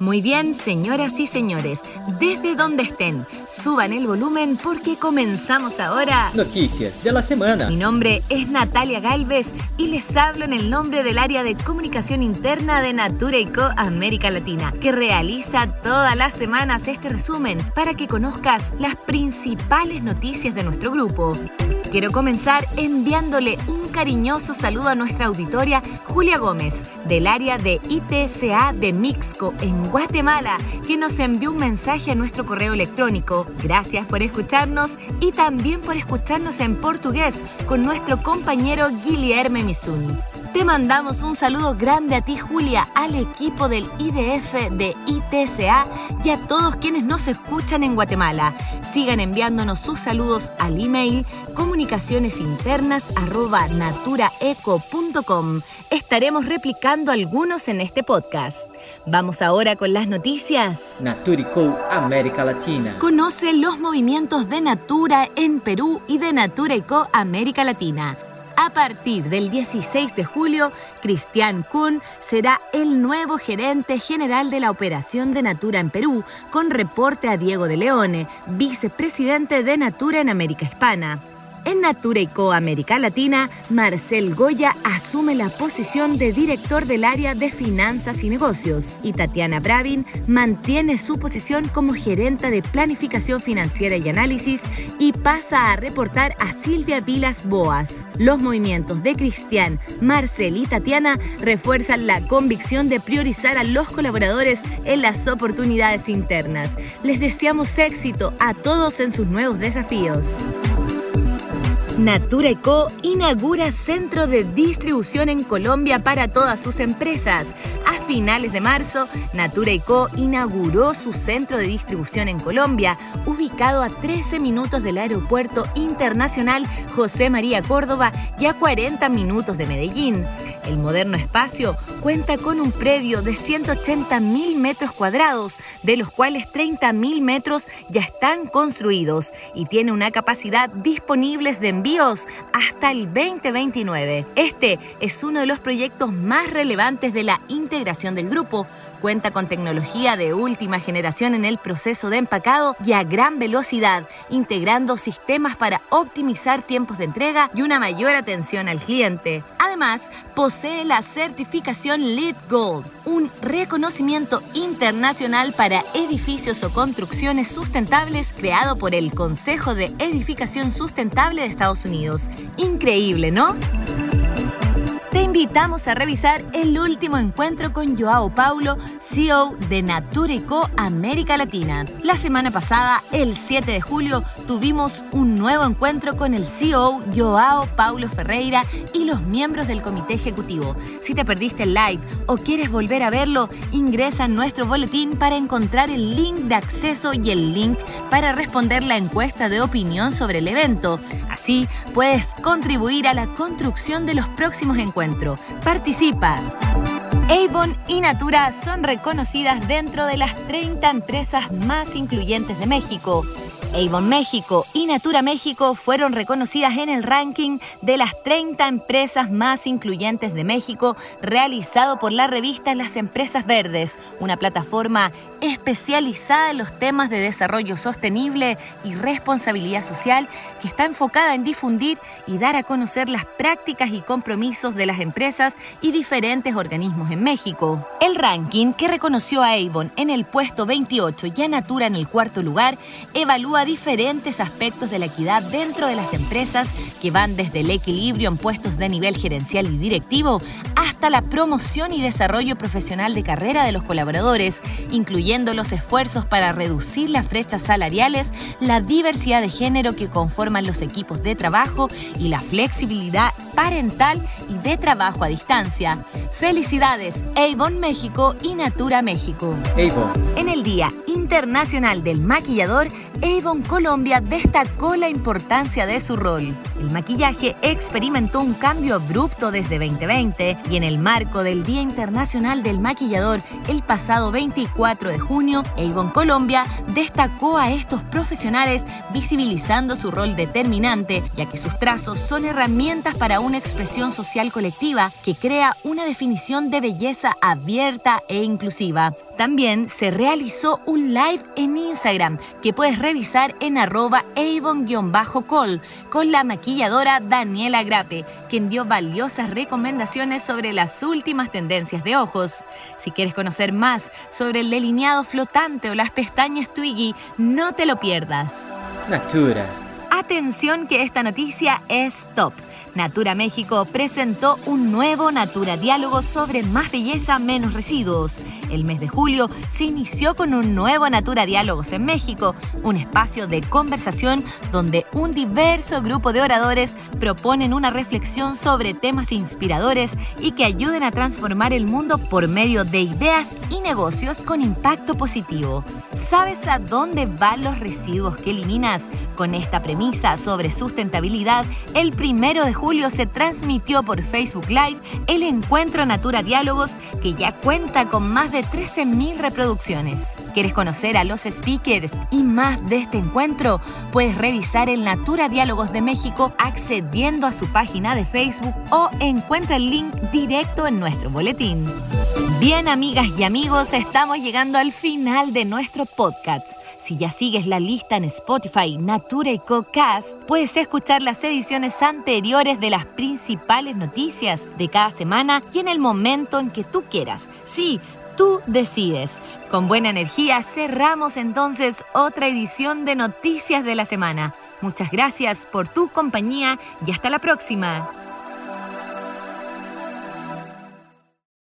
Muy bien, señoras y señores, desde donde estén, suban el volumen porque comenzamos ahora. Noticias de la semana. Mi nombre es Natalia Galvez y les hablo en el nombre del área de comunicación interna de Natura Co América Latina, que realiza todas las semanas este resumen para que conozcas las principales noticias de nuestro grupo. Quiero comenzar enviándole un cariñoso saludo a nuestra auditoria Julia Gómez, del área de ITCA de Mixco, en Guatemala, que nos envió un mensaje a nuestro correo electrónico. Gracias por escucharnos y también por escucharnos en portugués con nuestro compañero Guilherme Mizuni. Te mandamos un saludo grande a ti, Julia, al equipo del IDF de ITCA y a todos quienes nos escuchan en Guatemala. Sigan enviándonos sus saludos al email comunicacionesinternas@naturaeco.com. Estaremos replicando algunos en este podcast. Vamos ahora con las noticias. Naturico América Latina. Conoce los movimientos de Natura en Perú y de Natura América Latina. A partir del 16 de julio, Cristian Kuhn será el nuevo gerente general de la operación de Natura en Perú, con reporte a Diego de Leone, vicepresidente de Natura en América Hispana. En Natura y Co América Latina, Marcel Goya asume la posición de director del área de finanzas y negocios y Tatiana Bravin mantiene su posición como gerenta de planificación financiera y análisis y pasa a reportar a Silvia Vilas Boas. Los movimientos de Cristian, Marcel y Tatiana refuerzan la convicción de priorizar a los colaboradores en las oportunidades internas. Les deseamos éxito a todos en sus nuevos desafíos. Natura Co inaugura centro de distribución en Colombia para todas sus empresas. A finales de marzo, Natura Co inauguró su centro de distribución en Colombia, ubicado a 13 minutos del Aeropuerto Internacional José María Córdoba y a 40 minutos de Medellín. El moderno espacio cuenta con un predio de 180 mil metros cuadrados, de los cuales 30 mil metros ya están construidos y tiene una capacidad disponible de envíos hasta el 2029. Este es uno de los proyectos más relevantes de la integración del grupo Cuenta con tecnología de última generación en el proceso de empacado y a gran velocidad, integrando sistemas para optimizar tiempos de entrega y una mayor atención al cliente. Además, posee la certificación LEED Gold, un reconocimiento internacional para edificios o construcciones sustentables creado por el Consejo de Edificación Sustentable de Estados Unidos. Increíble, ¿no? Te invitamos a revisar el último encuentro con Joao Paulo, CEO de Natura Co América Latina. La semana pasada, el 7 de julio, tuvimos un nuevo encuentro con el CEO Joao Paulo Ferreira y los miembros del comité ejecutivo. Si te perdiste el live o quieres volver a verlo, ingresa en nuestro boletín para encontrar el link de acceso y el link para responder la encuesta de opinión sobre el evento. Así puedes contribuir a la construcción de los próximos encuentros. Participa. Avon y Natura son reconocidas dentro de las 30 empresas más incluyentes de México. Avon México y Natura México fueron reconocidas en el ranking de las 30 empresas más incluyentes de México realizado por la revista Las Empresas Verdes, una plataforma especializada en los temas de desarrollo sostenible y responsabilidad social que está enfocada en difundir y dar a conocer las prácticas y compromisos de las empresas y diferentes organismos en México. El ranking que reconoció a Avon en el puesto 28 y a Natura en el cuarto lugar evalúa diferentes aspectos de la equidad dentro de las empresas que van desde el equilibrio en puestos de nivel gerencial y directivo hasta la promoción y desarrollo profesional de carrera de los colaboradores, incluyendo los esfuerzos para reducir las brechas salariales, la diversidad de género que conforman los equipos de trabajo y la flexibilidad parental y de trabajo a distancia. Felicidades, Avon México y Natura México. Avon. En el Día Internacional del Maquillador, Avon Colombia destacó la importancia de su rol. El maquillaje experimentó un cambio abrupto desde 2020 y en el marco del Día Internacional del Maquillador el pasado 24 de junio, Avon Colombia destacó a estos profesionales visibilizando su rol determinante, ya que sus trazos son herramientas para una expresión social colectiva que crea una definición de belleza abierta e inclusiva. También se realizó un live en Instagram que puedes revisar en arroba avon-col con la maquilladora Daniela Grape, quien dio valiosas recomendaciones sobre las últimas tendencias de ojos. Si quieres conocer más sobre el delineado flotante o las pestañas Twiggy, no te lo pierdas. Natura. Atención que esta noticia es top. Natura México presentó un nuevo Natura Diálogo sobre más belleza, menos residuos. El mes de julio se inició con un nuevo Natura Diálogos en México, un espacio de conversación donde un diverso grupo de oradores proponen una reflexión sobre temas inspiradores y que ayuden a transformar el mundo por medio de ideas y negocios con impacto positivo. ¿Sabes a dónde van los residuos que eliminas? Con esta premisa sobre sustentabilidad, el primero de julio se transmitió por Facebook Live el encuentro Natura Diálogos que ya cuenta con más de 13.000 reproducciones. ¿Quieres conocer a los speakers y más de este encuentro? Puedes revisar el Natura Diálogos de México accediendo a su página de Facebook o encuentra el link directo en nuestro boletín. Bien, amigas y amigos, estamos llegando al final de nuestro podcast. Si ya sigues la lista en Spotify, Natura y Cocast, puedes escuchar las ediciones anteriores de las principales noticias de cada semana y en el momento en que tú quieras. Sí, tú decides. Con buena energía cerramos entonces otra edición de Noticias de la Semana. Muchas gracias por tu compañía y hasta la próxima.